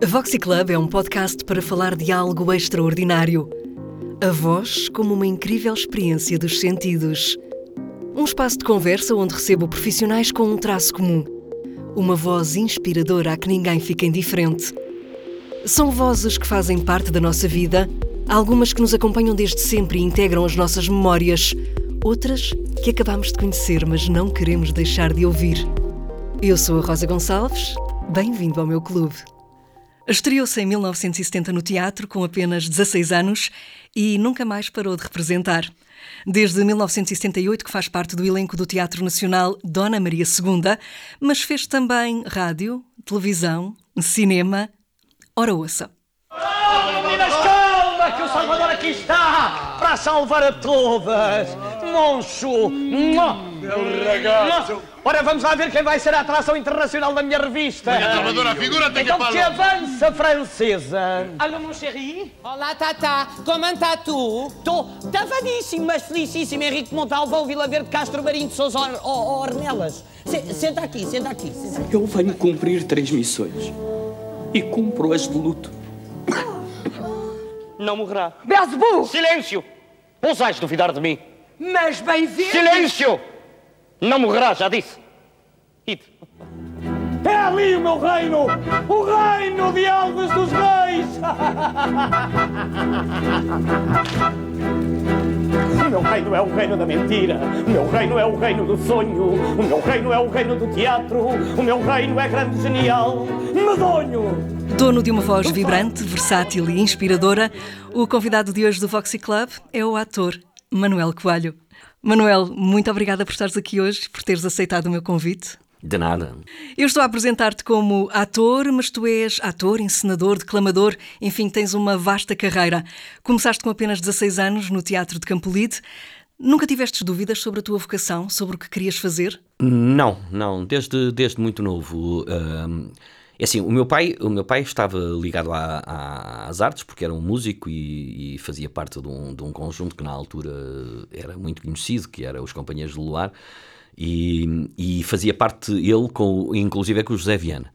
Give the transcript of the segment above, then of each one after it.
A Voxy Club é um podcast para falar de algo extraordinário. A voz como uma incrível experiência dos sentidos. Um espaço de conversa onde recebo profissionais com um traço comum. Uma voz inspiradora a que ninguém fica indiferente. São vozes que fazem parte da nossa vida, algumas que nos acompanham desde sempre e integram as nossas memórias, outras que acabamos de conhecer, mas não queremos deixar de ouvir. Eu sou a Rosa Gonçalves, bem-vindo ao meu clube. Estreou-se em 1970 no teatro, com apenas 16 anos, e nunca mais parou de representar. Desde 1978 que faz parte do elenco do Teatro Nacional Dona Maria II, mas fez também rádio, televisão, cinema. Ora ouça. Oh, meninas, calma, que o Salvador aqui está para salvar a todas. Moncho! Meu ragazzo! Ora, vamos lá ver quem vai ser a atração internacional da minha revista. Minha Salvadora, figura-te Então que que avança, francesa. Allô, mon chéri Olá, Tata. Como está tu? Estou tavadíssimo, mas felicíssimo. Henrique Montalvão, Vila Verde, Castro Marinho de Sousa, Or- Or- Ornelas. Se- Senta aqui, senta aqui. Senta aqui. Eu venho cumprir três missões. E cumpro-as de luto. Não morrerá. Belzebu! Silêncio! Ousais duvidar de mim? Mas bem vindo! Silêncio! Não morrerá, já disse. Ide. É ali o meu reino! O reino de Alves dos Reis! O meu reino é o reino da mentira, o meu reino é o reino do sonho, o meu reino é o reino do teatro, o meu reino é grande, genial, medonho! Dono de uma voz vibrante, versátil e inspiradora, o convidado de hoje do Voxy Club é o ator Manuel Coelho. Manuel, muito obrigada por estares aqui hoje, por teres aceitado o meu convite. De nada. Eu estou a apresentar-te como ator, mas tu és ator, encenador, declamador, enfim, tens uma vasta carreira. Começaste com apenas 16 anos no Teatro de Campolide. Nunca tivestes dúvidas sobre a tua vocação, sobre o que querias fazer? Não, não. Desde, desde muito novo. hum, é assim, o meu pai, o meu pai estava ligado à- à- às artes porque era um músico e, e fazia parte de um, de um conjunto que na altura era muito conhecido, que era os Companheiros de Luar, e, e fazia parte ele, com, inclusive é com o José Viana.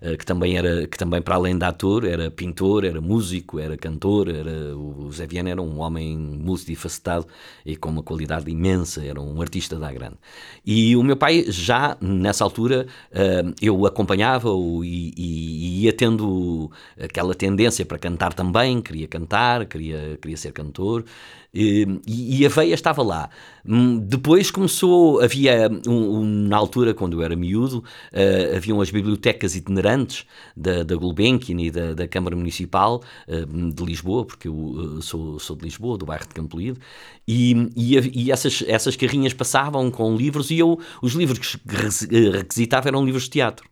Eh, Que também, era, que também, para além de ator, era pintor, era músico, era cantor. Era, o José Viana era um homem multifacetado e com uma qualidade imensa, era um artista da grande. E o meu pai, já nessa altura, eh, eu acompanhava-o e, e- e ia tendo aquela tendência para cantar também, queria cantar, queria, queria ser cantor. E, e a veia estava lá. Hum, Depois começou, havia um- um- na altura, quando eu era miúdo, eh, haviam as bibliotecas itinerantes da, da Gulbenkian e da, da Câmara Municipal eh, de Lisboa, porque eu eh, sou, sou de Lisboa, do bairro de Campolide, e, e, e essas, essas carrinhas passavam com livros e eu, os livros que eh, requisitava eram livros de teatro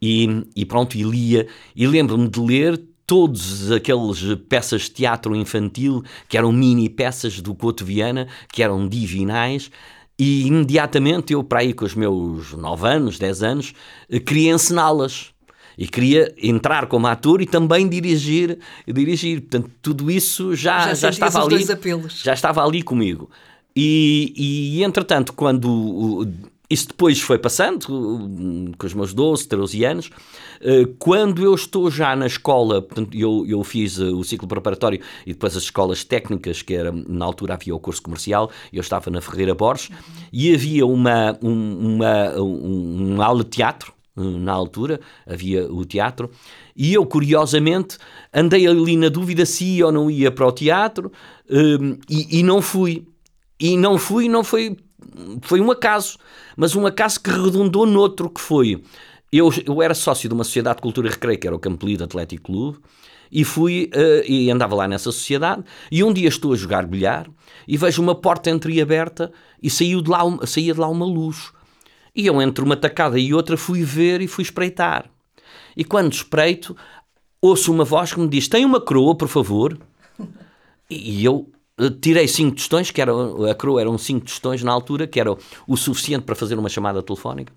e, e pronto, e lia, e lembro-me de ler todos aqueles peças de teatro infantil que eram mini peças do Couto Viana, que eram divinais, e imediatamente eu, para aí com os meus 9 anos, 10 anos, queria encená-las. E queria entrar como ator e também dirigir, dirigir. Portanto, tudo isso já, Já já, estava ali. Já estava ali comigo. E, e entretanto, quando isso depois foi passando, uh, com os meus 12, 13 anos, uh, quando eu estou já na escola, eu, eu fiz uh, o ciclo preparatório e depois as escolas técnicas, que era, na altura havia o curso comercial, eu estava na Ferreira Borges, e havia uma, um- uma, um, uma aula de teatro, uh, na altura, havia o teatro, e eu, curiosamente, andei ali na dúvida se ia ou não ia para o teatro, um, e, e não fui. E não fui, não foi, foi um acaso, mas um acaso que redundou noutro, que foi, eu, eu era sócio de uma sociedade de cultura e recreio, que era o Campolido Atlético Clube, e fui, eh, e andava lá nessa sociedade, e um dia estou a jogar bilhar, e vejo uma porta entreaberta, e saiu de lá, saía de lá uma luz. E eu, entre uma tacada e outra, fui ver e fui espreitar. E quando espreito, ouço uma voz que me diz: Tem uma coroa, por favor? E eu tirei cinco tostões, que era, a coroa eram cinco tostões na altura, que era o suficiente para fazer uma chamada telefónica,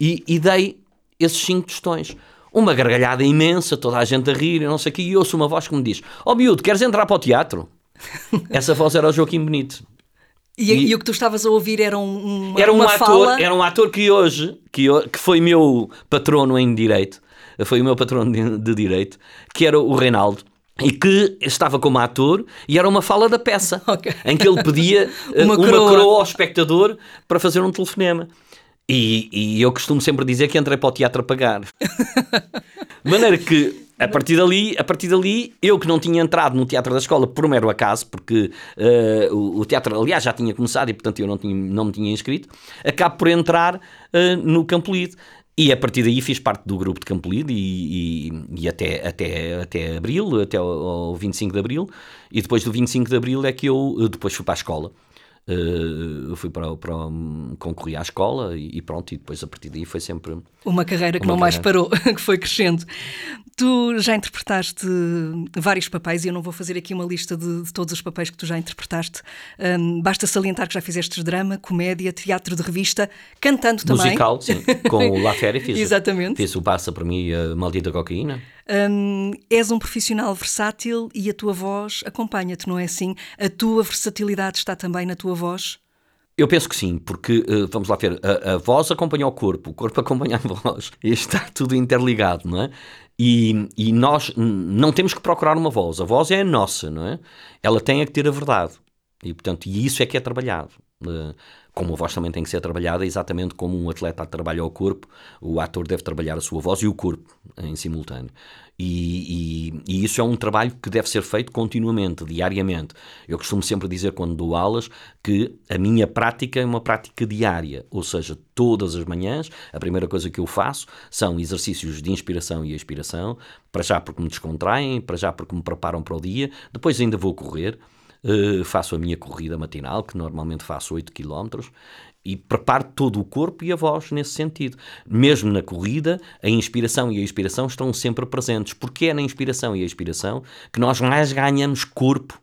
e, e dei esses cinco tostões. Uma gargalhada imensa, toda a gente a rir, e não sei o quê, e ouço uma voz que me diz: Ó oh, miúdo, queres entrar para o teatro? Essa voz era o Joaquim Benito. E, E- e o que tu estavas a ouvir era um, uma, Era um ator, fala... era um ator que hoje, que, que foi meu patrono em direito, foi o meu patrão de, de direito, que era o Reinaldo. E que estava como ator e era uma fala da peça Ok. em que ele pedia eh, Uma uma, coroa. coroa. ao espectador para fazer um telefonema. E, e eu costumo sempre dizer que entrei para o teatro a pagar. De maneira que, a partir dali, a partir dali, eu que não tinha entrado no teatro da escola por mero acaso, porque eh, o, o teatro, aliás, já tinha começado e, portanto, eu não, tinha, não me tinha inscrito, acabo por entrar eh, no Campolide. E a partir daí fiz parte do grupo de Campolide e, e, e até, até, até abril, até ao, ao 25 de abril. E depois do 25 de abril é que eu eh, depois fui para a escola. Eh, eu fui para, para concorri à escola e, e pronto, e depois a partir daí foi sempre Uma carreira que Uma não mais carreira. parou, que foi crescendo. Tu já interpretaste vários papéis e eu não vou fazer aqui uma lista de, de todos os papéis que tu já interpretaste. Hum, basta salientar que já fizeste drama, comédia, teatro de revista, cantando também. musical, sim, com o La Féria fiz, Exatamente. fiz o Passa para mim a Maldita Cocaína. Hum, és um profissional versátil e a tua voz acompanha-te, não é assim? A tua versatilidade está também na tua voz? Eu penso que sim, porque, eh, vamos lá ver, a, a voz acompanha o corpo, o corpo acompanha a voz, está tudo interligado, não é? E, e nós não temos que procurar uma voz, a voz é a nossa, não é? Ela tem é que ter a verdade, e portanto, e isso é que é trabalhado. Como a voz também tem que ser trabalhada, exatamente como um atleta trabalha o corpo, o ator deve trabalhar a sua voz e o corpo em simultâneo. E, e- e isso é um trabalho que deve ser feito continuamente, diariamente. Eu costumo sempre dizer, quando dou aulas, que a minha prática é uma prática diária, ou seja, todas as manhãs, a primeira coisa que eu faço são exercícios de inspiração e expiração, para já porque me descontraem, para já porque me preparam para o dia, depois ainda vou correr. Uh, faço a minha corrida matinal, que normalmente faço 8 km, e preparo todo o corpo e a voz nesse sentido. Mesmo na corrida, a inspiração e a expiração estão sempre presentes, porque é na inspiração e a expiração que nós mais ganhamos corpo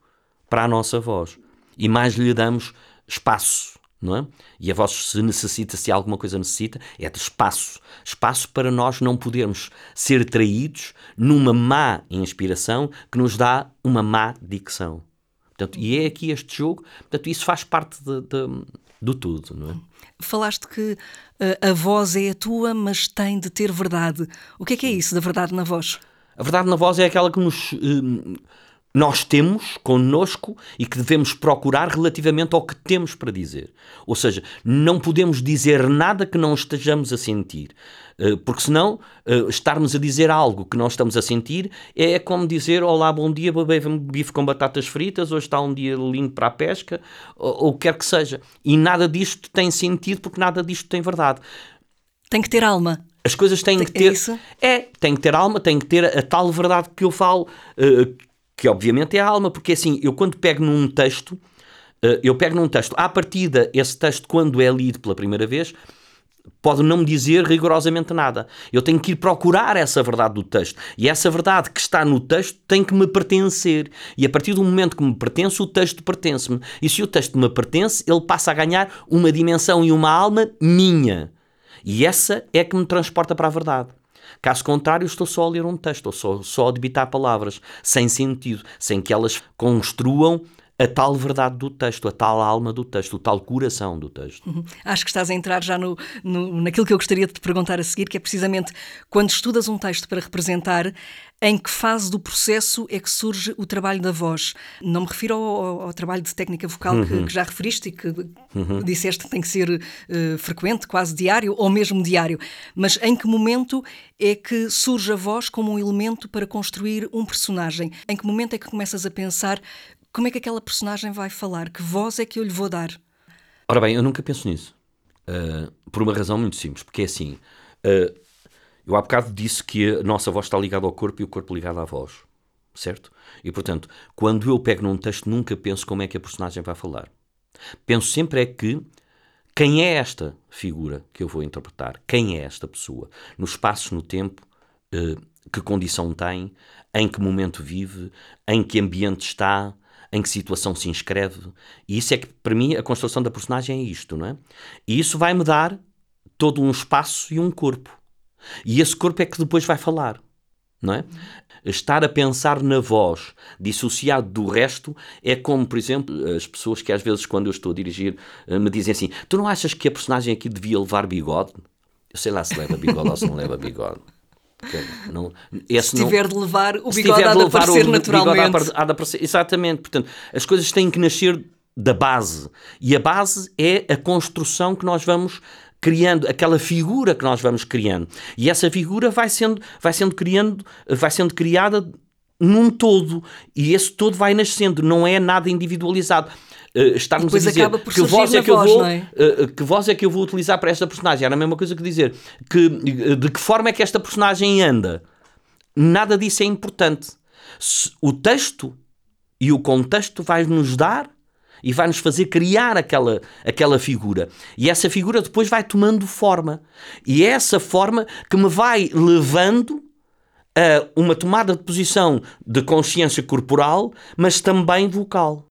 para a nossa voz e mais lhe damos espaço. Não é? E a voz, se necessita, se alguma coisa necessita, é de espaço. Espaço para nós não podermos ser traídos numa má inspiração que nos dá uma má dicção. Portanto, e é aqui este jogo, portanto, isso faz parte de, de- do tudo, não é? Falaste que eh, a voz é a tua, mas tem de ter verdade. O que é que é isso da verdade na voz? A verdade na voz é aquela que nos, hum, nós temos connosco e que devemos procurar relativamente ao que temos para dizer. Ou seja, não podemos dizer nada que não estejamos a sentir. Eh, Porque senão, eh, estarmos a dizer algo que não estamos a sentir é como dizer: Olá, bom dia, bife com batatas fritas, hoje está um dia lindo para a pesca, ou o que quer que seja. E nada disto tem sentido porque nada disto tem verdade. Tem que ter alma. As coisas têm Tem- que é ter. isso? É, tem que ter alma, tem que ter a tal verdade que eu falo, eh, que obviamente é a alma, porque assim, eu quando pego num texto, eh, eu pego num texto, à partida, esse texto, quando é lido pela primeira vez, pode não me dizer rigorosamente nada. Eu tenho que ir procurar essa verdade do texto. E essa verdade que está no texto tem que me pertencer. E a partir do momento que me pertence, o texto pertence-me. E se o texto me pertence, ele passa a ganhar uma dimensão e uma alma minha. E essa é que me transporta para a verdade. Caso contrário, estou só a ler um texto, ou só, só a debitar palavras, sem sentido, sem que elas construam a tal verdade do texto, a tal alma do texto, o tal coração do texto. Acho que estás a entrar já no, no- naquilo que eu gostaria de te perguntar a seguir, que é precisamente quando estudas um texto para representar, em que fase do processo é que surge o trabalho da voz? Não me refiro ao, ao- ao trabalho de técnica vocal que, que já referiste e que disseste que tem que ser eh, frequente, quase diário ou mesmo diário, mas em que momento é que surge a voz como um elemento para construir um personagem? Em que momento é que começas a pensar como é que aquela personagem vai falar? Que voz é que eu lhe vou dar? Ora bem, eu nunca penso nisso. Uh, por uma razão muito simples, porque é assim. uh, eu há bocado disse que a nossa voz está ligada ao corpo e o corpo ligado à voz. Certo? E portanto, quando eu pego num texto, nunca penso como é que a personagem vai falar. Penso sempre é que quem é esta figura que eu vou interpretar? Quem é esta pessoa? No espaço, no tempo, eh, que condição tem, em que momento vive, em que ambiente está, em que situação se inscreve. E isso é que, para mim, a construção da personagem é isto, não é? E isso vai-me dar todo um espaço e um corpo. E esse corpo é que depois vai falar, não é? Estar a pensar na voz, dissociado do resto, é como, por exemplo, as pessoas que às vezes, quando eu estou a dirigir, eh, me dizem assim: Tu não achas que a personagem aqui devia levar bigode? Eu sei lá se leva bigode ou se não leva bigode. Não, Se tiver de levar o bigode há de de aparecer o naturalmente. há de aparecer. Exatamente. Portanto, as coisas têm que nascer da base. E a base é a construção que nós vamos criando, aquela figura que nós vamos criando. E essa figura vai sendo, vai sendo, criando, vai sendo criada num todo. E esse todo vai nascendo, não é nada individualizado. Uh, estarmos depois a dizer acaba por que voz é que eu voz, vou é? uh, que voz é que eu vou utilizar para esta personagem era a mesma coisa que dizer que uh, de que forma é que esta personagem anda nada disso é importante. O texto e o contexto vai nos dar e vai nos fazer criar aquela, aquela figura. E essa figura depois vai tomando forma. E é essa forma que me vai levando a uma tomada de posição de consciência corporal, mas também vocal.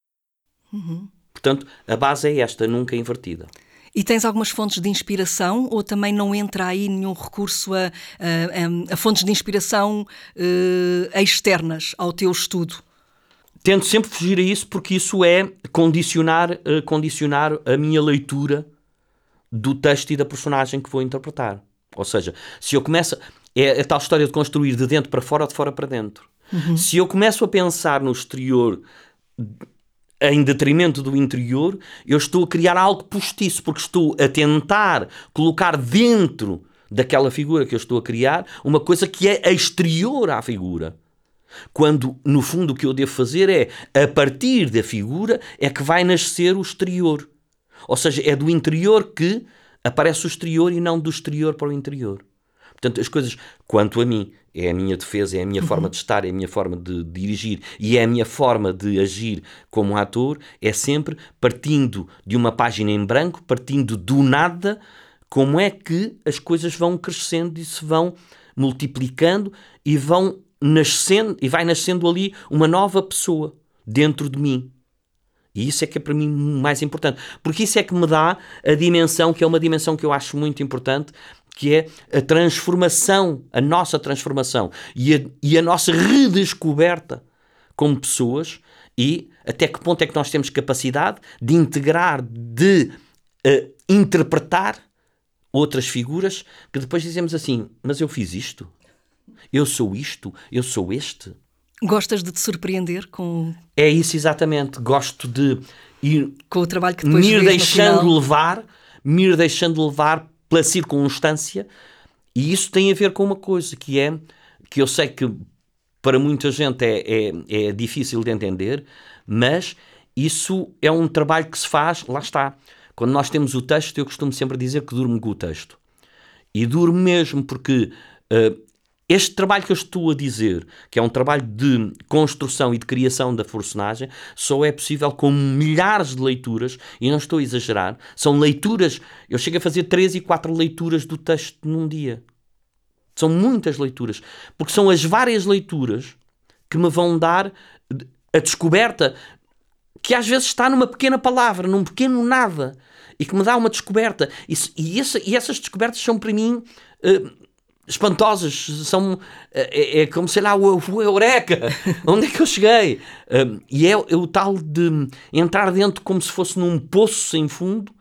Portanto, a base é esta, nunca invertida. E tens algumas fontes de inspiração ou também não entra aí nenhum recurso a, a- a- fontes de inspiração eh, externas ao teu estudo? Tento sempre fugir a isso porque isso é condicionar, eh, condicionar a minha leitura do texto e da personagem que vou interpretar. Ou seja, se eu começo. É a tal história de construir de dentro para fora ou de fora para dentro. Se eu começo a pensar no exterior em detrimento do interior, eu estou a criar algo postiço, porque estou a tentar colocar dentro daquela figura que eu estou a criar uma coisa que é exterior à figura. Quando, no fundo, o que eu devo fazer é, a partir da figura, é que vai nascer o exterior. Ou seja, é do interior que aparece o exterior e não do exterior para o interior. Portanto, as coisas, quanto a mim, é a minha defesa, é a minha forma de estar, é a minha forma de dirigir e é a minha forma de agir como ator, é sempre partindo de uma página em branco, partindo do nada, como é que as coisas vão crescendo e se vão multiplicando e vão nascendo, e vai nascendo ali uma nova pessoa dentro de mim. E isso é que é para mim mais importante. Porque isso é que me dá a dimensão, que é uma dimensão que eu acho muito importante, que é a transformação, a nossa transformação e a, e a nossa redescoberta como pessoas e até que ponto é que nós temos capacidade de integrar, de eh, interpretar outras figuras que depois dizemos assim, mas eu fiz isto, eu sou isto, eu sou este. Gostas de te surpreender com, É isso exatamente. Gosto de ir com o trabalho que depois me ir deixando levar, me ir deixando levar pela circunstância, e isso tem a ver com uma coisa que é que eu sei que para muita gente é, é, é difícil de entender, mas isso é um trabalho que se faz, lá está. Quando nós temos o texto, eu costumo sempre dizer que durmo com o texto. E durmo mesmo porque eh, este trabalho que eu estou a dizer, que é um trabalho de construção e de criação da personagem, só é possível com milhares de leituras, e não estou a exagerar, são leituras, eu chego a fazer três e quatro leituras do texto num dia. São muitas leituras, porque são as várias leituras que me vão dar a descoberta que às vezes está numa pequena palavra, num pequeno nada, e que me dá uma descoberta. E, e essa- e essas descobertas são para mim eh, espantosas. São, eh, é, é como, sei lá, o, o Eureka! Onde é que eu cheguei? Eh, e é, é o tal de entrar dentro como se fosse num poço sem fundo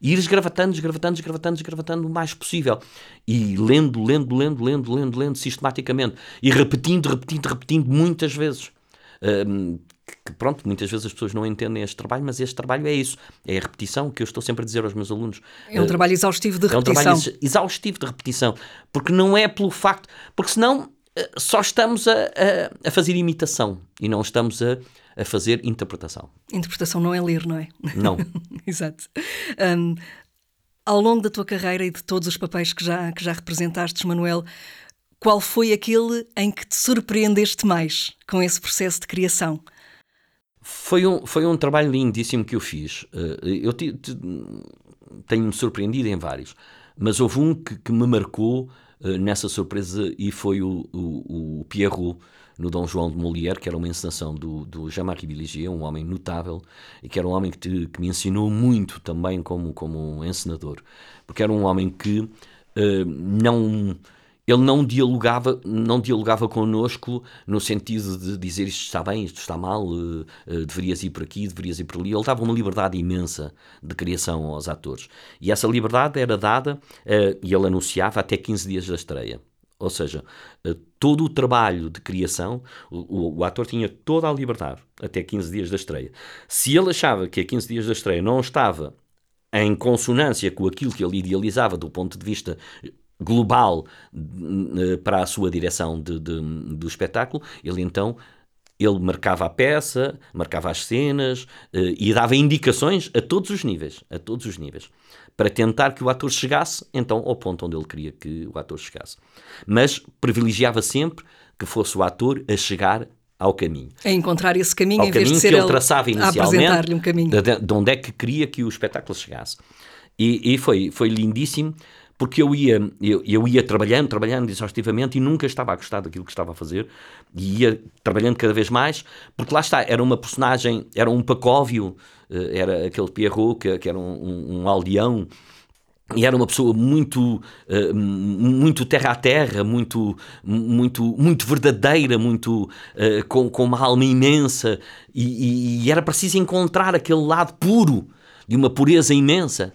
e ir esgravatando, esgravatando, esgravatando, esgravatando o mais possível. E lendo, lendo, lendo, lendo, lendo, lendo sistematicamente. E repetindo, repetindo, repetindo muitas vezes. Hum, que pronto, muitas vezes as pessoas não entendem este trabalho, mas este trabalho é isso. É a repetição que eu estou sempre a dizer aos meus alunos. É um Eh, trabalho exaustivo de é um repetição. trabalho ex- exaustivo de repetição. Porque não é pelo facto. Porque senão eh, só estamos a, a, a fazer imitação e não estamos a, a fazer interpretação. Interpretação não é ler, não é? Não. Exato. Hum, ao longo da tua carreira e de todos os papéis que já, que já representaste, Manuel, qual foi aquele em que te surpreendeste mais com esse processo de criação? Foi um, foi um trabalho lindíssimo que eu fiz. Eh, Eu ti- ti- tenho-me surpreendido em vários, mas houve um que, que me marcou eh, nessa surpresa e foi o, o, o Pierrot no Dom João de Molière, que era uma encenação do, do Jean-Marie Biligier, um homem notável e que era um homem que, te- que me ensinou muito também como, como encenador, porque era um homem que eh, não ele não dialogava, não dialogava connosco no sentido de dizer isto está bem, isto está mal, eh, eh, deverias ir por aqui, deverias ir por ali. Ele dava uma liberdade imensa de criação aos atores. E essa liberdade era dada, eh, e ele anunciava até 15 dias da estreia. Ou seja, todo o trabalho de criação, o, o, o, ator tinha toda a liberdade até 15 dias da estreia. Se ele achava que a 15 dias da estreia não estava em consonância com aquilo que ele idealizava do ponto de vista global eh, para a sua direção de, de, do espetáculo, ele então ele marcava a peça, marcava as cenas eh, e dava indicações a todos os níveis, a todos os níveis, para tentar que o ator chegasse então ao ponto onde ele queria que o ator chegasse. Mas privilegiava sempre que fosse o ator a chegar ao caminho. A encontrar esse caminho ao em caminho vez de ser que ele traçava inicialmente, um caminho. de, de onde é que queria que o espetáculo chegasse. E, e foi, foi lindíssimo, porque eu ia, eu, eu ia trabalhando, trabalhando exaustivamente e nunca estava a gostar daquilo que estava a fazer. E ia trabalhando cada vez mais, porque lá está, era uma personagem, era um Pacóvio, eh, era aquele Pierrot que, que era um, um, um aldeão. E era uma pessoa muito uh, muito terra a terra muito muito muito verdadeira muito uh, com, com uma alma imensa. E, e, e, era preciso encontrar aquele lado puro de uma pureza imensa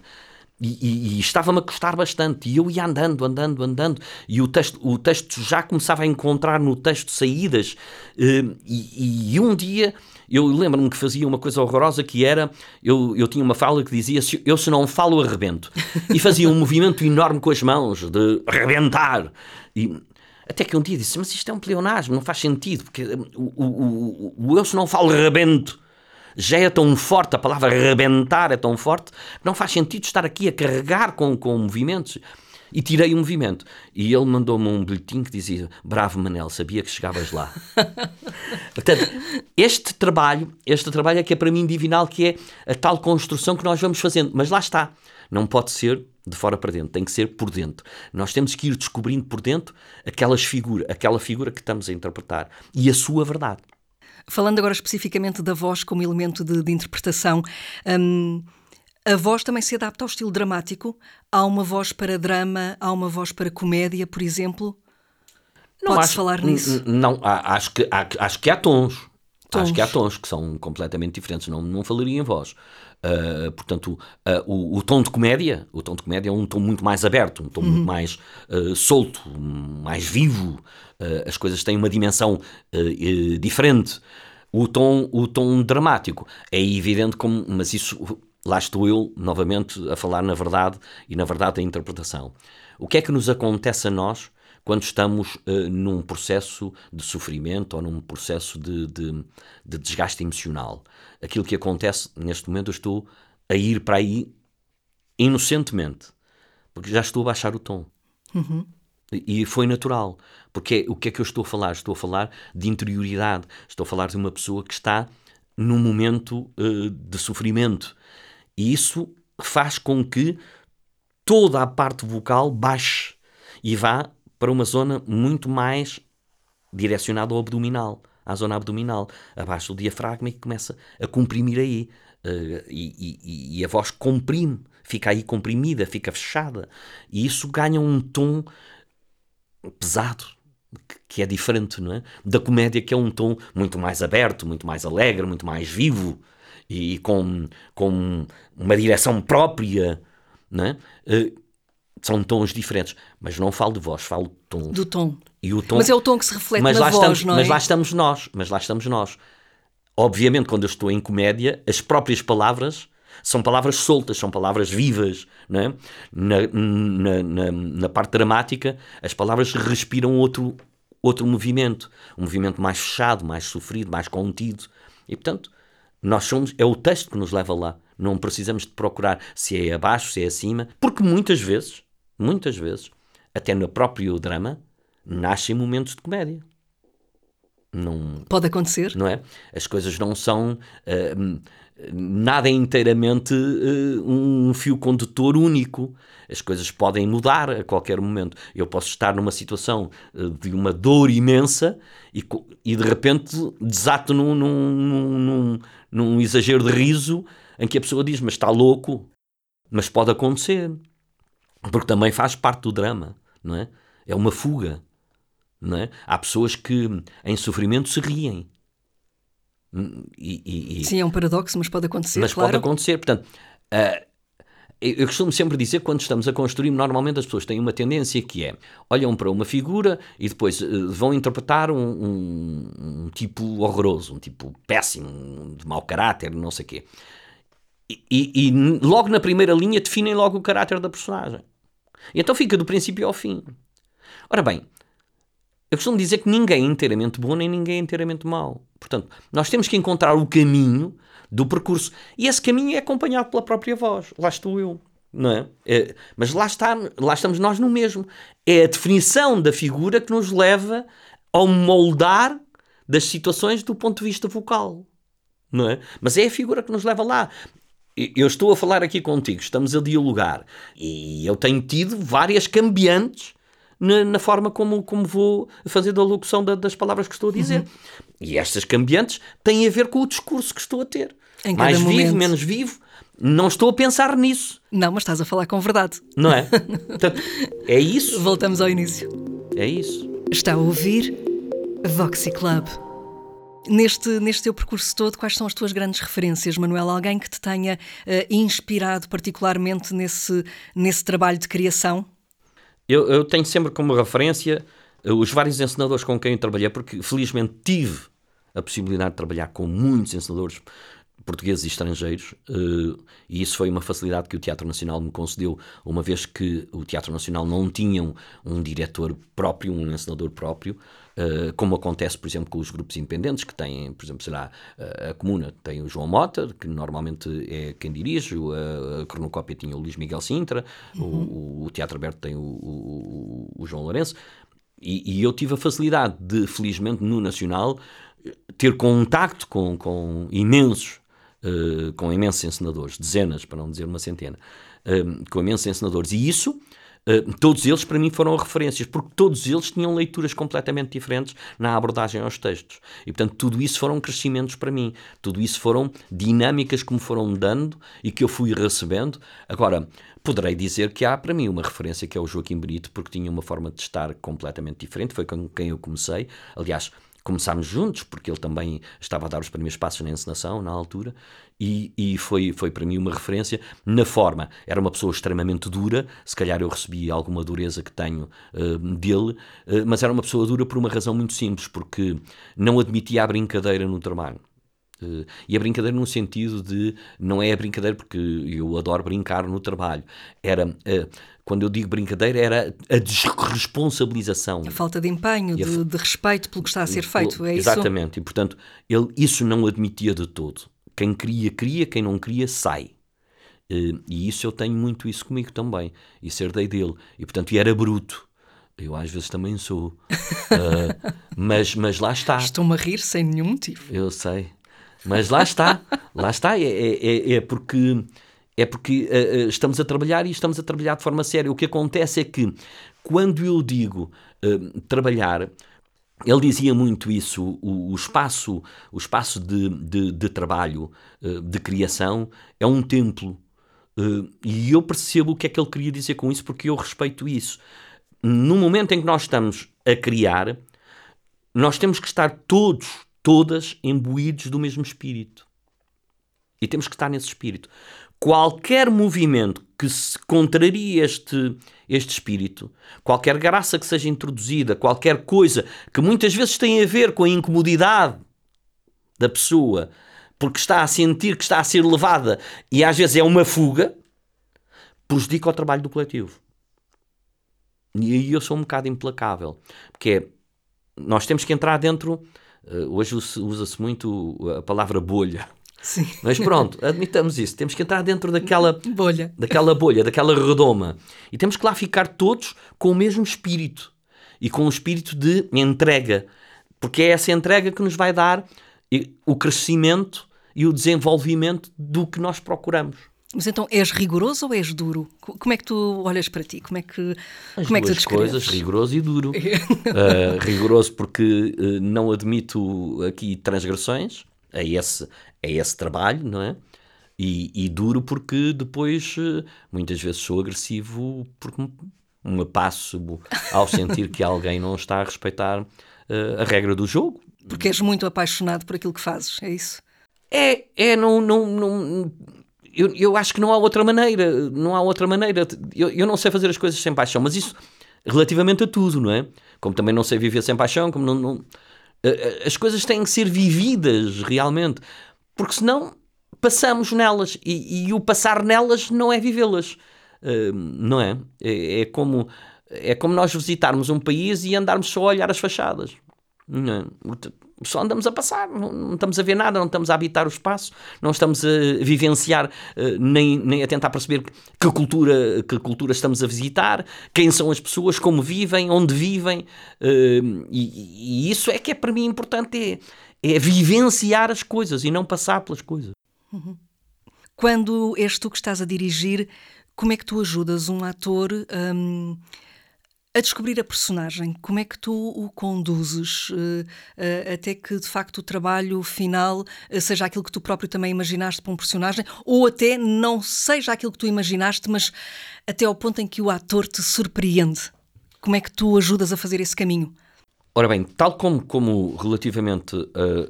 e, e, e estava-me a custar bastante e eu ia andando andando andando e o texto o texto já começava a encontrar no texto saídas uh, e, e um dia eu lembro-me que fazia uma coisa horrorosa que era, eu, eu tinha uma fala que dizia, eu se não falo, arrebento. E fazia um movimento enorme com as mãos, de arrebentar. E, até que um dia disse, mas isto é um pleonasmo, não faz sentido, porque o, o, o, o eu se não falo, arrebento já é tão forte, a palavra arrebentar é tão forte, não faz sentido estar aqui a carregar com, com movimentos e tirei o movimento. E ele mandou-me um bilhetim que dizia: Bravo Manel, sabia que chegavas lá. Portanto, este trabalho, este trabalho é que é para mim divinal, que é a tal construção que nós vamos fazendo. Mas lá está. Não pode ser de fora para dentro, tem que ser por dentro. Nós temos que ir descobrindo por dentro aquelas figura, aquela figura que estamos a interpretar e a sua verdade. Falando agora especificamente da voz como elemento de, de interpretação, hum, a voz também se adapta ao estilo dramático? Há uma voz para drama, há uma voz para comédia, por exemplo? Pode-se falar nisso? Não, acho que, acho que há tons. tons. Acho que há tons que são completamente diferentes. Não, não falaria em voz. Uh, portanto, uh, o, o, tom de comédia, o tom de comédia é um tom muito mais aberto, um tom uhum. muito mais uh, solto, mais vivo. As coisas têm uma dimensão diferente. O tom, o tom dramático é evidente como, mas isso lá estou eu, novamente, a falar na verdade e na verdade a interpretação. O que é que nos acontece a nós quando estamos uh, num processo de sofrimento ou num processo de, de, de, desgaste emocional? Aquilo que acontece, neste momento, eu estou a ir para aí inocentemente, porque já estou a baixar o tom. Uhum. E foi natural, porque o que é que eu estou a falar? Estou a falar de interioridade, estou a falar de uma pessoa que está num momento uh, de sofrimento, e isso faz com que toda a parte vocal baixe e vá para uma zona muito mais direcionada ao abdominal, à zona abdominal, abaixo do diafragma e começa a comprimir aí. Uh, e, e, e, a voz comprime, fica aí comprimida, fica fechada. E isso ganha um tom pesado, que é diferente, não é? Da comédia, que é um tom muito mais aberto, muito mais alegre, muito mais vivo e com, com uma direção própria, né? Uh, são tons diferentes, mas não falo de voz, falo de tom. Do tom. E o tom mas é o tom que se reflete mas na lá voz, estamos, não é? Mas lá estamos nós, mas lá estamos nós. Obviamente, quando eu estou em comédia, as próprias palavras são palavras soltas, são palavras vivas. É? na, na, na, na parte dramática, as palavras respiram outro, outro movimento. Um movimento mais fechado, mais sofrido, mais contido. E, portanto, nós somos, é o texto que nos leva lá. Não precisamos de procurar se é abaixo, se é acima, porque muitas vezes, muitas vezes, até no próprio drama, nascem momentos de comédia. Não, Pode acontecer. Não é? As coisas não são. Uh, nada é inteiramente uh, um fio condutor único. As coisas podem mudar a qualquer momento. Eu posso estar numa situação uh, de uma dor imensa e, e de repente desato num, num, num, num, exagero de riso em que a pessoa diz: Mas está louco. Mas pode acontecer. Porque também faz parte do drama, não é? É uma fuga. Não é? Há pessoas que em sofrimento se riem. E, e. Sim, é um paradoxo, mas pode acontecer. Mas claro. pode acontecer. Portanto, uh, eu costumo sempre dizer que quando estamos a construir, normalmente as pessoas têm uma tendência que é olham para uma figura e depois uh, vão interpretar um, um, um, tipo horroroso, um tipo péssimo, de mau caráter, não sei o quê. E, e, e, logo na primeira linha definem logo o caráter da personagem. E então fica do princípio ao fim. Ora bem, eu costumo dizer que ninguém é inteiramente bom nem ninguém é inteiramente mau. Portanto, nós temos que encontrar o caminho do percurso. E esse caminho é acompanhado pela própria voz. Lá estou eu. Não é? é? mas lá, está, lá estamos nós no mesmo. É a definição da figura que nos leva ao moldar das situações do ponto de vista vocal. Não é? Mas é a figura que nos leva lá. Eu estou a falar aqui contigo, estamos a dialogar e eu tenho tido várias cambiantes na, na, forma como, como vou fazer a locução da, das palavras que estou a dizer. Uhum. E estas cambiantes têm a ver com o discurso que estou a ter. Mais momento. vivo, menos vivo. Não estou a pensar nisso. Não, mas estás a falar com verdade. Não é? Portanto, é isso. Voltamos ao início. É isso. Está a ouvir Voxy Club. Neste, neste teu percurso todo, quais são as tuas grandes referências, Manuel? Alguém que te tenha uh, inspirado particularmente nesse, nesse trabalho de criação? Eu, eu tenho sempre como referência uh, os vários ensinadores com quem eu trabalhei, porque felizmente tive a possibilidade de trabalhar com muitos ensinadores portugueses e estrangeiros, uh, e isso foi uma facilidade que o Teatro Nacional me concedeu, uma vez que o Teatro Nacional não tinha um, um diretor próprio, um encenador próprio, uh, como acontece, por exemplo, com os grupos independentes, que têm, por exemplo, será uh, a Comuna tem o João Mota, que normalmente é quem dirige, a, a Cronocópia tinha o Luís Miguel Sintra, uhum. o, o, Teatro Aberto tem o, o, o João Lourenço, e, e eu tive a facilidade de, felizmente, no Nacional, ter contacto com, com imensos uh, com imensos encenadores, dezenas, para não dizer uma centena, com imensos encenadores. E isso, uh, todos eles para mim foram referências, porque todos eles tinham leituras completamente diferentes na abordagem aos textos. E portanto, tudo isso foram crescimentos para mim, tudo isso foram dinâmicas que me foram dando e que eu fui recebendo. Agora, poderei dizer que há para mim uma referência que é o Joaquim Brito, porque tinha uma forma de estar completamente diferente, foi com quem eu comecei. Aliás, começámos juntos, porque ele também estava a dar os primeiros passos na encenação, na altura, e, e foi, foi para mim uma referência na forma. Era uma pessoa extremamente dura, se calhar eu recebi alguma dureza que tenho uh, dele, uh, mas era uma pessoa dura por uma razão muito simples, porque não admitia a brincadeira no trabalho. Uh, e a brincadeira no sentido de não é a brincadeira porque eu adoro brincar no trabalho. Era uh, quando eu digo brincadeira, era a desresponsabilização. A falta de empenho, de, de, respeito pelo que está a ser feito, é Exatamente. isso? E portanto, ele isso não admitia de todo. Quem queria, queria, quem não queria, sai. Eh, e isso eu tenho muito isso comigo também. Isso herdei dele. E portanto, e era bruto. Eu às vezes também sou. uh, mas, mas lá está. Estou-me a rir sem nenhum motivo. Eu sei. Mas lá está. lá está. É, é, é, é porque é porque uh, estamos a trabalhar e estamos a trabalhar de forma séria. O que acontece é que, quando eu digo uh, trabalhar, ele dizia muito isso, o, o espaço, o espaço de, de, de trabalho, uh, de criação, é um templo. e eu percebo o que é que ele queria dizer com isso, porque eu respeito isso. No momento em que nós estamos a criar, nós temos que estar todos, todas, imbuídos do mesmo espírito. E temos que estar nesse espírito qualquer movimento que se contraria este, este espírito, qualquer graça que seja introduzida, qualquer coisa que muitas vezes tem a ver com a incomodidade da pessoa, porque está a sentir que está a ser levada e às vezes é uma fuga, prejudica o trabalho do coletivo. E aí eu sou um bocado implacável, porque é, nós temos que entrar dentro. Eh, hoje usa-se muito a palavra bolha. Sim. Mas pronto, admitamos isso. Temos que entrar dentro daquela bolha, daquela bolha, daquela redoma. E temos que lá ficar todos com o mesmo espírito e com o espírito de entrega, porque é essa entrega que nos vai dar o crescimento e o desenvolvimento do que nós procuramos. Mas então és rigoroso ou és duro? Como é que tu olhas para ti? Como é que, As como é que tu descreves? coisas, rigoroso e duro. uh, rigoroso porque uh, não admito aqui transgressões, a esse, a esse trabalho, não é? E, e, duro porque depois eh, muitas vezes sou agressivo porque me passo ao sentir que alguém não está a respeitar uh, a regra do jogo. Porque és muito apaixonado por aquilo que fazes, é isso? É, é, não, não, não eu, eu acho que não há outra maneira, não há outra maneira. Eu, eu não sei fazer as coisas sem paixão, mas isso relativamente a tudo, não é? Como também não sei viver sem paixão, como não, não as coisas têm que ser vividas realmente, porque senão passamos nelas e, e o passar nelas não é vivê-las, uh, não é? é? é? como é como nós visitarmos um país e andarmos só a olhar as fachadas. Não é? Só andamos a passar, não, não, estamos a ver nada, não estamos a habitar o espaço, não estamos a vivenciar, uh, nem, nem a tentar perceber que cultura, que cultura estamos a visitar, quem são as pessoas, como vivem, onde vivem, uh, e, e, isso é que é para mim importante, é, é vivenciar as coisas e não passar pelas coisas. Uhum. Quando és tu que estás a dirigir, como é que tu ajudas um ator um, a descobrir a personagem? Como é que tu o conduzes uh, uh, até que de facto o trabalho final uh, seja aquilo que tu próprio também imaginaste para um personagem ou até não seja aquilo que tu imaginaste, mas até ao ponto em que o ator te surpreende? Como é que tu ajudas a fazer esse caminho? Ora bem, tal como, como relativamente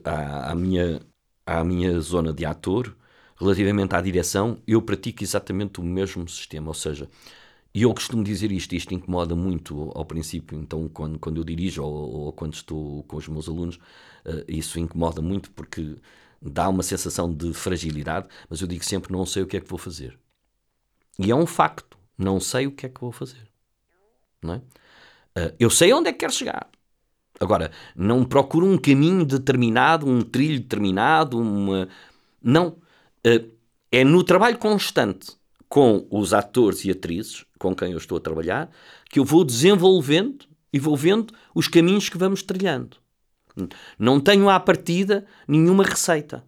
à, à minha à minha zona de ator, relativamente à direção, eu pratico exatamente o mesmo sistema. Ou seja, e eu costumo dizer isto, isto incomoda muito ao princípio, então quando, quando eu dirijo ou, ou quando estou com os meus alunos, uh, isso incomoda muito porque dá uma sensação de fragilidade, mas eu digo sempre: não sei o que é que vou fazer. E é um facto, não sei o que é que vou fazer. Não é? Uh, eu sei onde é que quero chegar. Agora, não procuro um caminho determinado, um trilho determinado, uma. Não. Uh, é no trabalho constante com os atores e atrizes com quem eu estou a trabalhar que eu vou desenvolvendo e vou vendo os caminhos que vamos trilhando. Não tenho à partida nenhuma receita,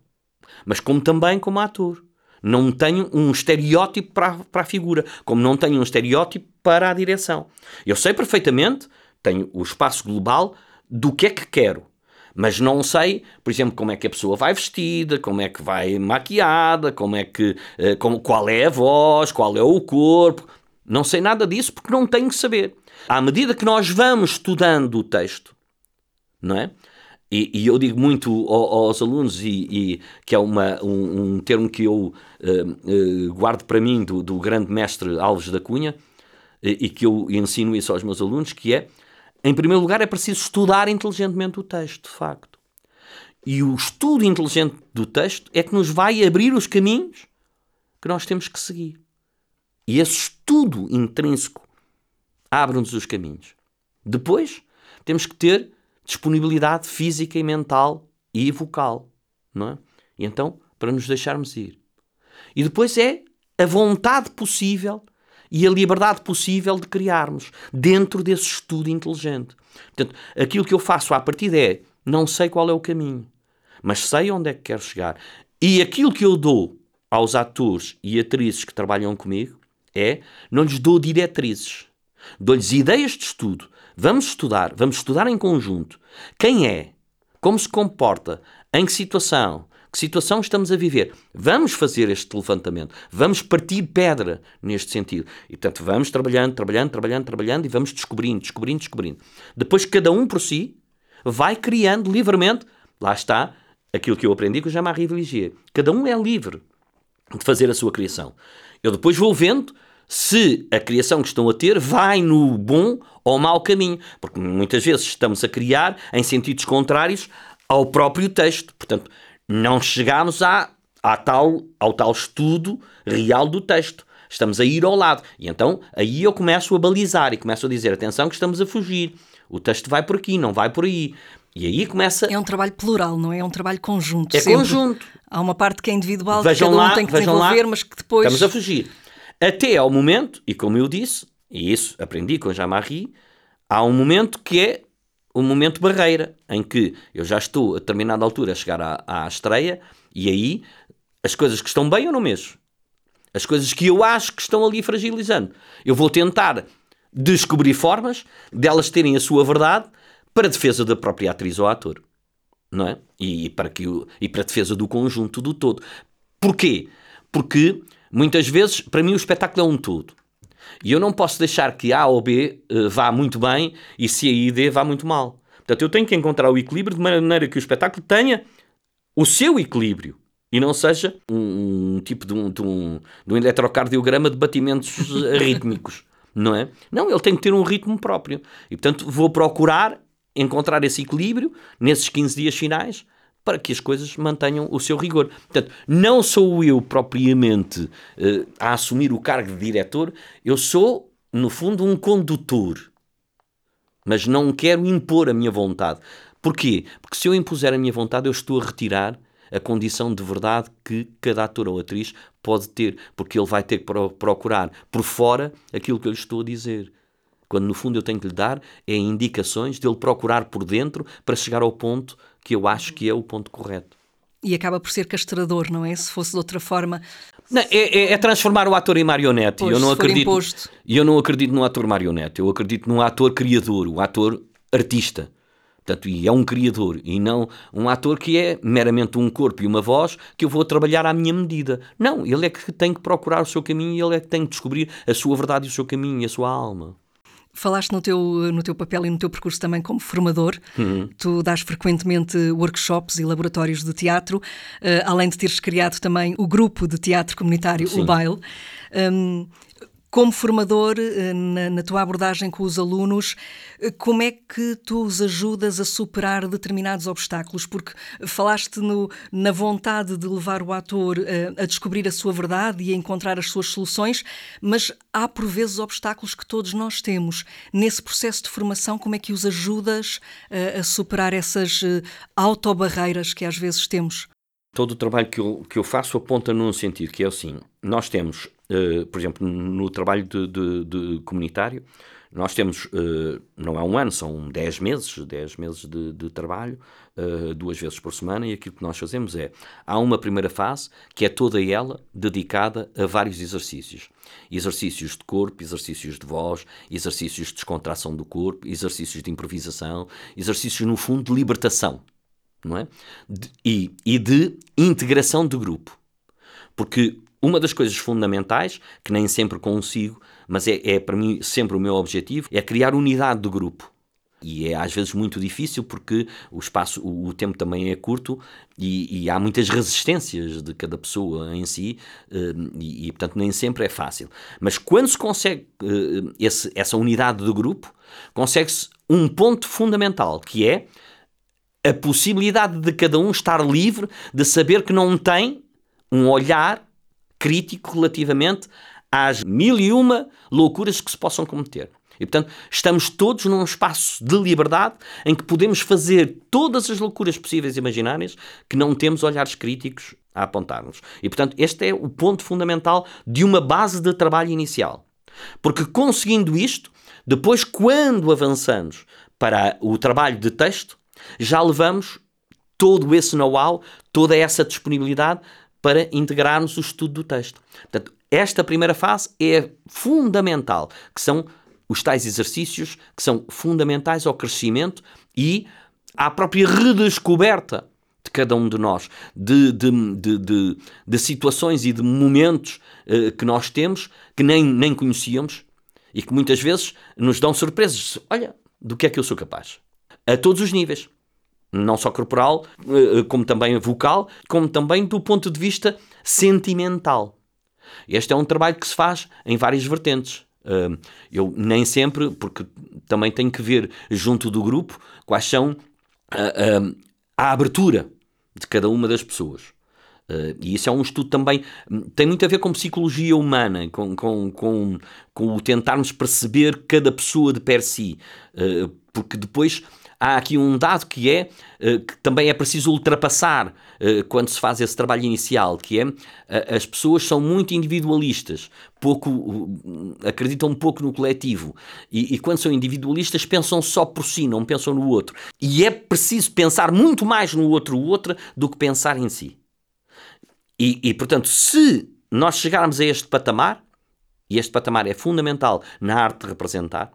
mas como também como ator. Não tenho um estereótipo para, para a figura, como não tenho um estereótipo para a direção. Eu sei perfeitamente, tenho o espaço global do que é que quero. Mas não sei, por exemplo, como é que a pessoa vai vestida, como é que vai maquiada, como é que, eh, como, qual é a voz, qual é o corpo. Não sei nada disso porque não tenho que saber. À medida que nós vamos estudando o texto, não é? E, e eu digo muito aos, alunos, e, e, que é uma, um, um termo que eu uh, uh, guardo para mim do, do grande mestre Alves da Cunha, e que eu ensino isso aos meus alunos, que é em primeiro lugar, é preciso estudar inteligentemente o texto, de facto. E o estudo inteligente do texto é que nos vai abrir os caminhos que nós temos que seguir. E esse estudo intrínseco abre-nos os caminhos. Depois, temos que ter disponibilidade física e mental e vocal, não é? E então, para nos deixarmos ir. E depois é a vontade possível e a liberdade possível de criarmos dentro desse estudo inteligente. Portanto, aquilo que eu faço à partida é não sei qual é o caminho, mas sei onde é que quero chegar. E aquilo que eu dou aos atores e atrizes que trabalham comigo é não lhes dou diretrizes, dou-lhes ideias de estudo. Vamos estudar, vamos estudar em conjunto. Quem é? Como se comporta? Em que situação? Que situação estamos a viver? Vamos fazer este levantamento, vamos partir pedra neste sentido. E portanto, vamos trabalhando, trabalhando, trabalhando, trabalhando e vamos descobrindo, descobrindo, descobrindo. Depois, cada um por si vai criando livremente, lá está aquilo que eu aprendi com o Jean-Marie. Cada um é livre de fazer a sua criação. Eu depois vou vendo se a criação que estão a ter vai no bom ou mau caminho, porque muitas vezes estamos a criar em sentidos contrários ao próprio texto. Portanto, não chegamos tal, ao tal estudo real do texto. Estamos a ir ao lado. E então aí eu começo a balizar e começo a dizer: atenção, que estamos a fugir. O texto vai por aqui, não vai por aí. E aí começa. É um trabalho plural, não é? É um trabalho conjunto. É sempre. conjunto. Há uma parte que é individual, vejam que cada um lá, tem que desenvolver, lá, mas que depois. Estamos a fugir. Até ao momento, e como eu disse, e isso aprendi com Jean-Marie, há um momento que é o momento barreira, em que eu já estou a determinada altura a chegar à, à estreia e aí as coisas que estão bem eu não mexo. As coisas que eu acho que estão ali fragilizando. Eu vou tentar descobrir formas delas terem a sua verdade para a defesa da própria atriz ou ator. Não é? E, para, que o, e para a defesa do conjunto do todo. Porquê? Porque muitas vezes, para mim, o espetáculo é um todo. E eu não posso deixar que A ou B uh, vá muito bem e C e D vá muito mal. Portanto, eu tenho que encontrar o equilíbrio de maneira que o espetáculo tenha o seu equilíbrio. e não seja um, um tipo de um, de, um, de um eletrocardiograma de batimentos rítmicos, não é? Não, ele tem que ter um ritmo próprio. E, portanto, vou procurar encontrar esse equilíbrio nesses 15 dias finais para que as coisas mantenham o seu rigor. Portanto, não sou eu propriamente uh, a assumir o cargo de diretor, eu sou, no fundo, um condutor. Mas não quero impor a minha vontade. Porquê? Porque se eu impuser a minha vontade, eu estou a retirar a condição de verdade que cada ator ou atriz pode ter, porque ele vai ter que procurar por fora aquilo que eu lhe estou a dizer. Quando no fundo eu tenho que lhe dar é indicações de ele procurar por dentro para chegar ao ponto que eu acho que é o ponto correto. E acaba por ser castrador, não é? Se fosse de outra forma. Não, é, é, é, transformar o ator em marionete. Pois, eu não acredito. Imposto. Eu não acredito num ator marionete. Eu acredito num ator criador, um ator artista. Portanto, e é um criador e não um ator que é meramente um corpo e uma voz que eu vou trabalhar à minha medida. Não, ele é que tem que procurar o seu caminho e ele é que tem que descobrir a sua verdade e o seu caminho e a sua alma. Falaste no teu, no teu papel e no teu percurso também como formador. Uhum. Tu dás frequentemente workshops e laboratórios de teatro, uh, além de teres criado também o grupo de teatro comunitário, Sim. o Baile. Um, como formador, eh, na, na, tua abordagem com os alunos, eh, como é que tu os ajudas a superar determinados obstáculos? Porque falaste no, na vontade de levar o ator a, eh, a descobrir a sua verdade e a encontrar as suas soluções, mas há por vezes obstáculos que todos nós temos. Nesse processo de formação, como é que os ajudas a, a superar essas autobarreiras que às vezes temos? Todo o trabalho que eu, que eu faço aponta num sentido, que é assim, nós temos Uh, por exemplo, no trabalho de, de, de comunitário, nós temos, uh, não é um ano, são 10 meses, 10 meses de, de trabalho, uh, duas vezes por semana, e aquilo que nós fazemos é, há uma primeira fase, que é toda ela dedicada a vários exercícios. Exercícios de corpo, exercícios de voz, exercícios de descontração do corpo, exercícios de improvisação, exercícios, no fundo, de libertação, não é? De, e, e de integração de grupo. Porque uma das coisas fundamentais, que nem sempre consigo, mas é, é para mim sempre o meu objetivo, é criar unidade do grupo. E é às vezes muito difícil porque o espaço, o, o tempo também é curto e, e, há muitas resistências de cada pessoa em si eh, e, e, portanto nem sempre é fácil. Mas quando se consegue eh, esse, essa unidade do grupo, consegue-se um ponto fundamental que é a possibilidade de cada um estar livre de saber que não tem um olhar crítico relativamente às mil e uma loucuras que se possam cometer. E, portanto, estamos todos num espaço de liberdade em que podemos fazer todas as loucuras possíveis e imaginárias que não temos olhares críticos a apontar-nos. E, portanto, este é o ponto fundamental de uma base de trabalho inicial. Porque conseguindo isto, depois, quando avançamos para o trabalho de texto, já levamos todo esse know-how, toda essa disponibilidade para integrarmos o estudo do texto. Portanto, esta primeira fase é fundamental, que são os tais exercícios que são fundamentais ao crescimento e à própria redescoberta de cada um de nós, de, de, de, de, situações e de momentos uh, que nós temos que nem, nem conhecíamos e que muitas vezes nos dão surpresas. Olha, do que é que eu sou capaz? A todos os níveis não só corporal, eh, eh, como também vocal, como também do ponto de vista sentimental. Este é um trabalho que se faz em várias vertentes. Eh, eu nem sempre, porque também tenho que ver junto do grupo quais são a, a, a abertura de cada uma das pessoas. e isso é um estudo também, tem muito a ver com psicologia humana, com, com, com, com o tentarmos perceber cada pessoa de per si, porque depois há aqui um dado que é eh, que também é preciso ultrapassar eh, quando se faz esse trabalho inicial, que é eh, as pessoas são muito individualistas, pouco acreditam um pouco no coletivo e, e quando são individualistas pensam só por si, não pensam no outro. E é preciso pensar muito mais no outro ou outra do que pensar em si. E, e portanto, se nós chegarmos a este patamar, e este patamar é fundamental na arte de representar,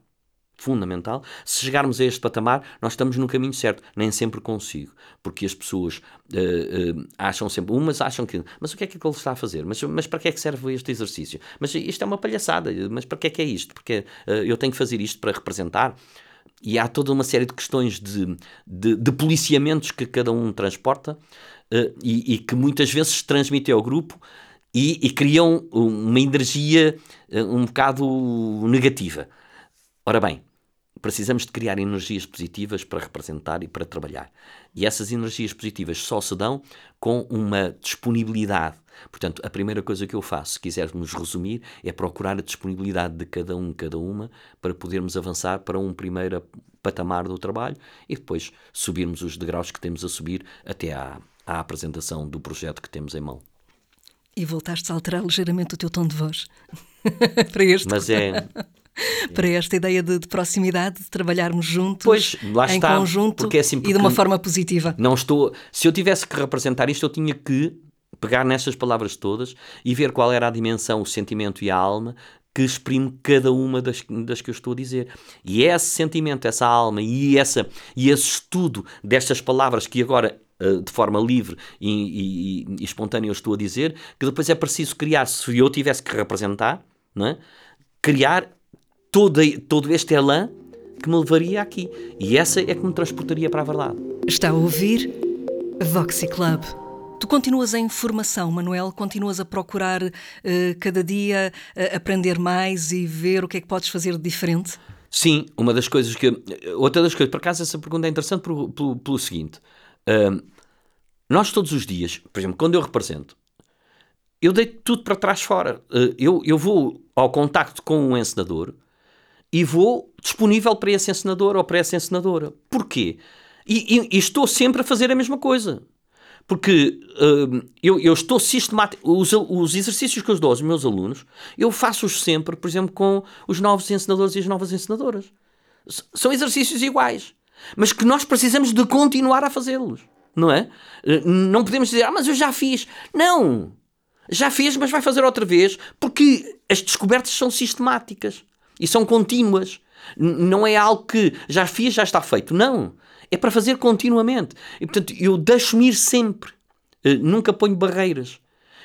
fundamental. Se chegarmos a este patamar, nós estamos no caminho certo. Nem sempre consigo, porque as pessoas uh, uh, acham sempre, umas acham que, mas o que é que ele está a fazer? Mas, mas para que é que serve este exercício? Mas isto é uma palhaçada, mas para que é que é isto? Porque uh, eu tenho que fazer isto para representar. E há toda uma série de questões de, de, de policiamentos que cada um transporta e, e, que muitas vezes se transmitem ao grupo e, e criam uma energia um bocado negativa. Ora bem, precisamos de criar energias positivas para representar e para trabalhar. E essas energias positivas só se dão com uma disponibilidade. Portanto, a primeira coisa que eu faço, se quisermos resumir, é procurar a disponibilidade de cada um, cada uma, para podermos avançar para um primeiro patamar do trabalho e depois subirmos os degraus que temos a subir até à, à apresentação do projeto que temos em mão. E voltaste a alterar ligeiramente o teu tom de voz para este. Mas é, para esta ideia de, de, proximidade, de trabalharmos juntos, pois, lá em está, conjunto é assim, e de uma forma positiva. Não estou. Se eu tivesse que representar isto, eu tinha que pegar nessas palavras todas e ver qual era a dimensão, o sentimento e a alma que exprime cada uma das, das que eu estou a dizer. E é esse sentimento, essa alma e, essa, e esse estudo destas palavras que agora eh, de forma livre e, e, e, espontânea eu estou a dizer, que depois é preciso criar, se eu tivesse que representar, não é? criar todo, todo este elan que me levaria aqui. E essa é que me transportaria para a verdade. Está a ouvir Voxy Club. Tu continuas em formação, Manuel? Continuas a procurar uh, cada dia uh, aprender mais e ver o que é que podes fazer de diferente? Sim, uma das coisas que. Outra das coisas, por acaso, essa pergunta é interessante pelo, pelo, pelo seguinte: uh, nós todos os dias, por exemplo, quando eu represento, eu deito tudo para trás fora. eu, eu vou ao contacto com um encenador e vou disponível para esse encenador ou para essa encenadora. Porquê? E, e, e estou sempre a fazer a mesma coisa. Porque uh, eu, eu, estou sistemático. Os, os, exercícios que eu dou aos meus alunos, eu faço-os sempre, por exemplo, com os novos encenadores e as novas encenadoras. S são exercícios iguais, mas que nós precisamos de continuar a fazê-los, não é? Uh, não podemos dizer, ah, mas eu já fiz. Não! Já fiz, mas vai fazer outra vez, porque as descobertas são sistemáticas e são contínuas. Não é algo que já fiz, já está feito. Não. É para fazer continuamente. E portanto, eu deixo-me ir sempre. Uh, nunca ponho barreiras.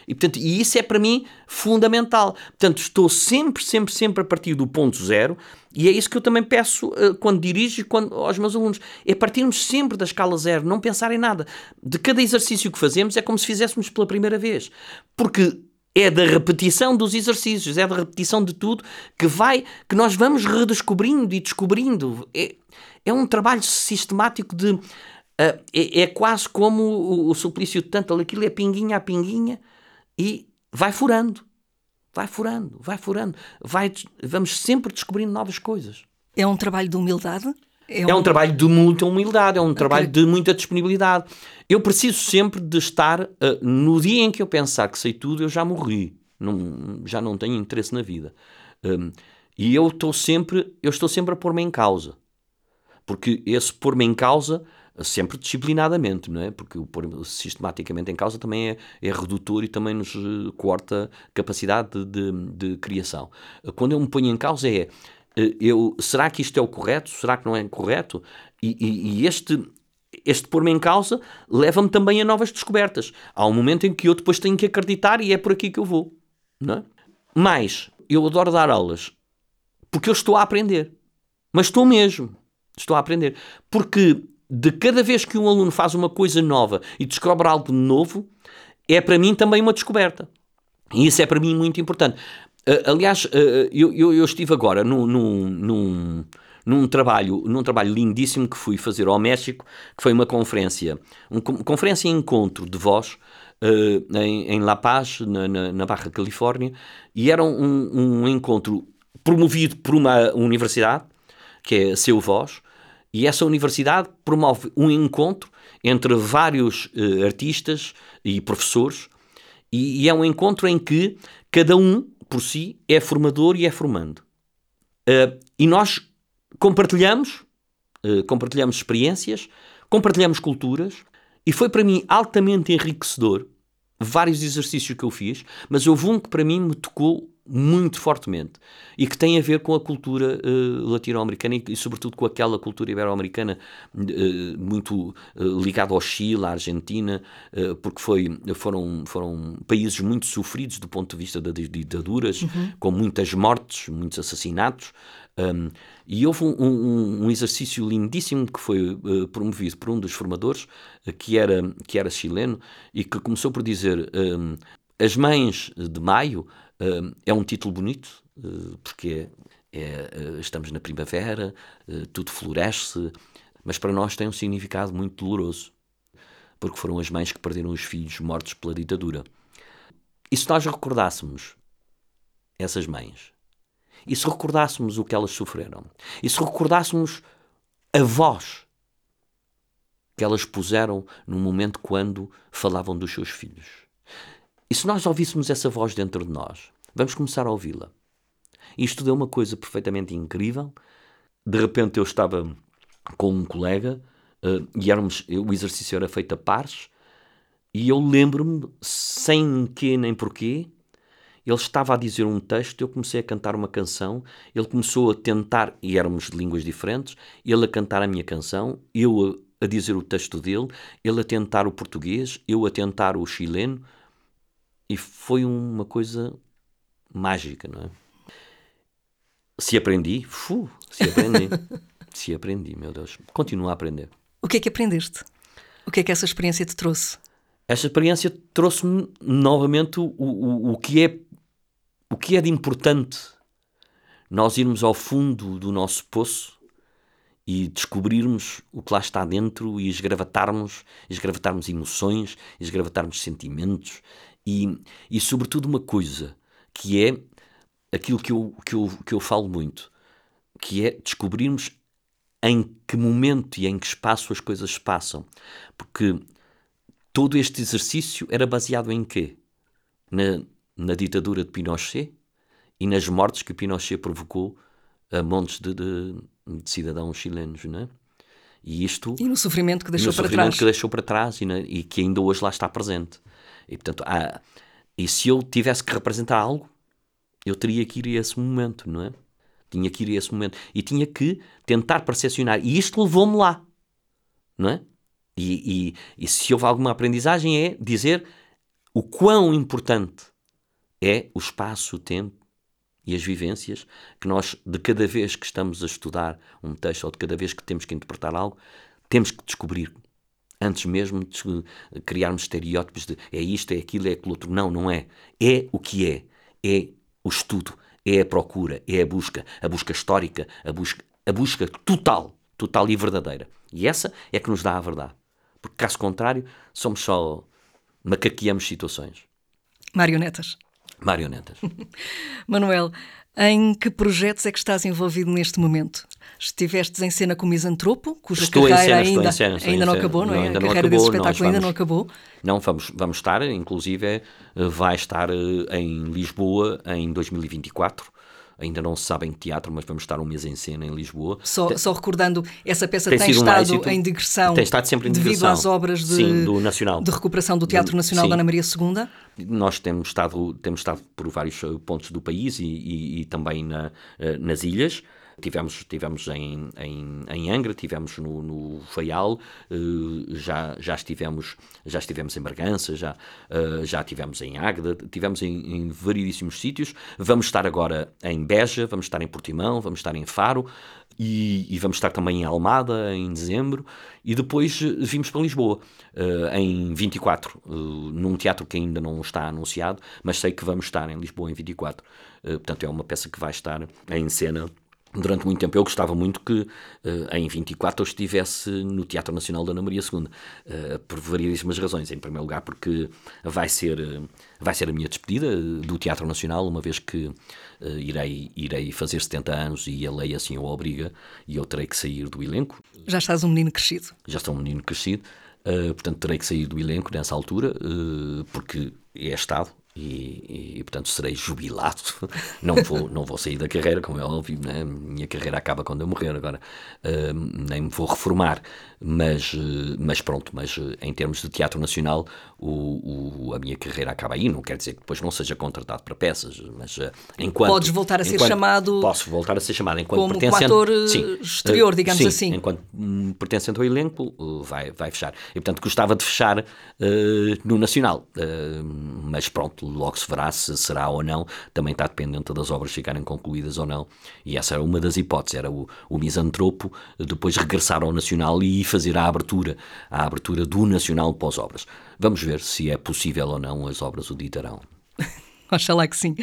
E, portanto, e isso é para mim fundamental. Portanto, estou sempre, sempre, sempre a partir do ponto zero e é isso que eu também peço uh, quando dirijo quando, aos meus alunos. É partirmos sempre da escala zero, não pensar em nada. De cada exercício que fazemos é como se fizéssemos pela primeira vez. Porque é da repetição dos exercícios, é da repetição de tudo que vai, que nós vamos redescobrindo e descobrindo. É, é um trabalho sistemático de. Uh, é, é, quase como o, o suplício de tanto, aquilo é pinguinha a pinguinha e vai furando, vai furando, vai furando. Vai, vamos sempre descobrindo novas coisas. É um trabalho de humildade? É um... é um, trabalho de muita humildade, é um okay. trabalho de muita disponibilidade. Eu preciso sempre de estar, uh, no dia em que eu pensar que sei tudo, eu já morri, não, já não tenho interesse na vida. Um, e eu estou sempre, eu estou sempre a pôr-me em causa. Porque esse pôr-me em causa, sempre disciplinadamente, não é? Porque o pôr sistematicamente em causa também é, é redutor e também nos eh, corta capacidade de, de, de criação. Quando eu me ponho em causa é eu, será que isto é o correto? Será que não é correto? E, e, e este, este pôr-me em causa leva-me também a novas descobertas. Há um momento em que eu depois tenho que acreditar e é por aqui que eu vou. Não é? Mas eu adoro dar aulas porque eu estou a aprender. Mas estou mesmo. Estou a aprender. Porque de cada vez que um aluno faz uma coisa nova e descobre algo novo, é para mim também uma descoberta. E isso é para mim muito importante. Uh, aliás, uh, eu, eu, eu, estive agora num, num, num, trabalho, num trabalho lindíssimo que fui fazer ao México, que foi uma conferência, uma conferência em encontro de voz uh, em, em, La Paz, na, na, na Barra Califórnia, e era um, um, encontro promovido por uma universidade, que é a Seu Voz, e essa universidade promove um encontro entre vários artistas e professores, e, e é um encontro em que cada um por si é formador e é formando. Uh, e nós compartilhamos, uh, compartilhamos experiências, compartilhamos culturas, e foi para mim altamente enriquecedor vários exercícios que eu fiz, mas houve um que para mim me tocou muito fortemente e que tem a ver com a cultura uh, latino-americana e, e, sobretudo com aquela cultura ibero-americana uh, muito uh, ligada ao Chile, à Argentina, porque foi, foram, foram países muito sofridos do ponto de vista das ditaduras, uhum. com muitas mortes, muitos assassinatos, Um, e houve um, um, um, exercício lindíssimo que foi uh, promovido por um dos formadores, uh, que, era, que era chileno, e que começou por dizer: um, As Mães de Maio é um título bonito, uh, porque é, é, estamos na primavera, tudo floresce, mas para nós tem um significado muito doloroso, porque foram as mães que perderam os filhos mortos pela ditadura. E se nós recordássemos essas mães, e se recordássemos o que elas sofreram, e se recordássemos a voz que elas puseram no momento quando falavam dos seus filhos, e se nós ouvíssemos essa voz dentro de nós, vamos começar a ouvi-la. Isto deu uma coisa perfeitamente incrível. De repente eu estava com um colega uh, e éramos, o exercício era feito a pares e eu lembro-me, sem que nem porquê, ele estava a dizer um texto, eu comecei a cantar uma canção, ele começou a tentar, e éramos de línguas diferentes, ele a cantar a minha canção, eu a, a dizer o texto dele, ele a tentar o português, eu a tentar o chileno, e foi uma coisa mágica, não é? Se aprendi, fu, se aprendi, se aprendi, meu Deus, continuo a aprender. O que é que aprendeste? O que é que essa experiência te trouxe? Esta experiência trouxe-me novamente o, o, o, que é, o que é de importante nós irmos ao fundo do nosso poço e descobrirmos o que lá está dentro e esgravatarmos, esgravatarmos emoções, esgravatarmos sentimentos e, e sobretudo uma coisa que é aquilo que eu, que, eu, que eu falo muito, que é descobrirmos em que momento e em que espaço as coisas se passam. Porque todo este exercício era baseado em quê? Na, na ditadura de Pinochet e nas mortes que Pinochet provocou a montes de, de, de cidadãos chilenos, não é? E isto e no sofrimento que deixou para trás, que deixou para trás e, na, e, que ainda hoje lá está presente. E portanto, há, e se eu tivesse que representar algo, eu teria que ir a esse momento, não é? Tinha que ir a esse momento e tinha que tentar percepcionar. E isto levou-me lá, não é? E, e, e se houve alguma aprendizagem é dizer o quão importante é o espaço, o tempo e as vivências que nós, de cada vez que estamos a estudar um texto ou de cada vez que temos que interpretar algo, temos que descobrir. Antes mesmo de criarmos estereótipos de é isto, é aquilo, é aquilo outro. Não, não é. É o que é. É o estudo, é a procura, é a busca. A busca histórica, a busca, a busca total, total e verdadeira. E essa é que nos dá a verdade. Porque, caso contrário, somos só macaqueamos situações. Marionetas. Marionetas. Manuel, em que projetos é que estás envolvido neste momento? Estivestes em cena com o Misantropo, cuja estou carreira cena, ainda, cena, ainda não acabou, não, não é? A carreira acabou, desse espetáculo vamos, ainda não acabou. Não, vamos, vamos estar, inclusive eh, vai estar eh, em Lisboa em 2024 ainda não se sabe em teatro, mas vamos estar um mês em cena em Lisboa. Só, tem, só recordando, essa peça tem, tem estado um em digressão tem estado sempre em devido digressão. às obras de, sim, do Nacional. de recuperação do Teatro Nacional da Ana Maria II. Nós temos estado, temos estado por vários eh, pontos do país e, e, e também na, eh, nas ilhas. Tivemos, tivemos em, em, em Angra, tivemos no, no Faial, uh, já, já, estivemos, já estivemos em Bragança, já, uh, já estivemos em Águeda, tivemos em, em variedíssimos sítios. Vamos estar agora em Beja, vamos estar em Portimão, vamos estar em Faro. E, e, vamos estar também em Almada em dezembro e depois eh, vimos para Lisboa em 24, uh, num teatro que ainda não está anunciado, mas sei que vamos estar em Lisboa em 24. Uh, portanto, é uma peça que vai estar em cena durante muito tempo. Eu gostava muito que uh, em 24 eu estivesse no Teatro Nacional da Ana Maria II, uh, por variedíssimas razões. Em primeiro lugar, porque vai ser, uh, vai ser a minha despedida do Teatro Nacional, uma vez que irei, irei fazer 70 anos e a lei assim o obriga e eu terei que sair do elenco. Já estás um menino crescido. Já estou um menino crescido. portanto, terei que sair do elenco nessa altura, porque é Estado, e, e, portanto serei jubilado. Não vou, não vou sair da carreira, como é óbvio, né? minha carreira acaba quando eu morrer agora, uh, nem me vou reformar, mas, uh, mas pronto, mas uh, em termos de teatro nacional, o, o, a minha carreira acaba aí. Não quer dizer que depois não seja contratado para peças, mas enquanto. Podes voltar a ser chamado. Posso voltar a ser chamado enquanto como, pertencente. Como ator sim, exterior, digamos sim, assim. Enquanto um, pertencente ao elenco, vai, vai fechar. E portanto gostava de fechar no Nacional, mas pronto logo se verá se será ou não, também está dependente das obras ficarem concluídas ou não. E essa era uma das hipóteses, era o, o misantropo depois regressar ao Nacional e fazer a abertura, a abertura do Nacional pós-obras. Vamos ver se é possível ou não as obras o ditarão. Oxalá que sim.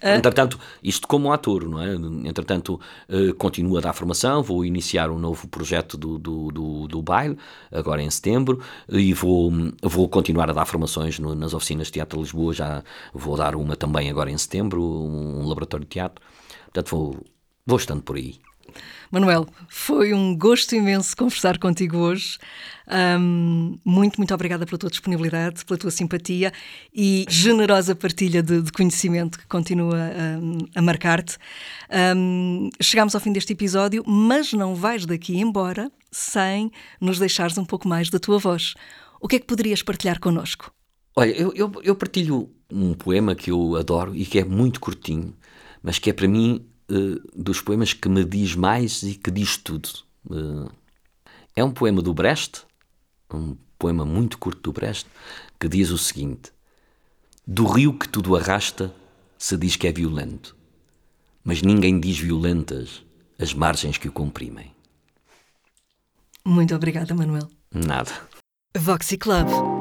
Entretanto, isto como ator, não é? Entretanto, uh, continuo a dar formação, vou iniciar um novo projeto do, do, do, do baile, agora em setembro, e vou, vou continuar a dar formações no, nas oficinas de Teatro de Lisboa, já vou dar uma também agora em setembro, um, um laboratório de teatro. Portanto, vou, vou estando por aí. Manuel, foi um gosto imenso conversar contigo hoje. Um, muito, muito obrigada pela tua disponibilidade, pela tua simpatia e generosa partilha de, de conhecimento que continua um, a marcar-te. Um, chegámos ao fim deste episódio, mas não vais daqui embora sem nos deixares um pouco mais da tua voz. O que é que poderias partilhar connosco? Olha, eu, eu, eu partilho um poema que eu adoro e que é muito curtinho, mas que é para mim dos poemas que me diz mais e que diz tudo. Uh, é um poema do Brecht, um poema muito curto do Brecht, que diz o seguinte: Do rio que tudo arrasta se diz que é violento, mas ninguém diz violentas as margens que o comprimem. Muito obrigada, Manuel. Nada. Voxy Club.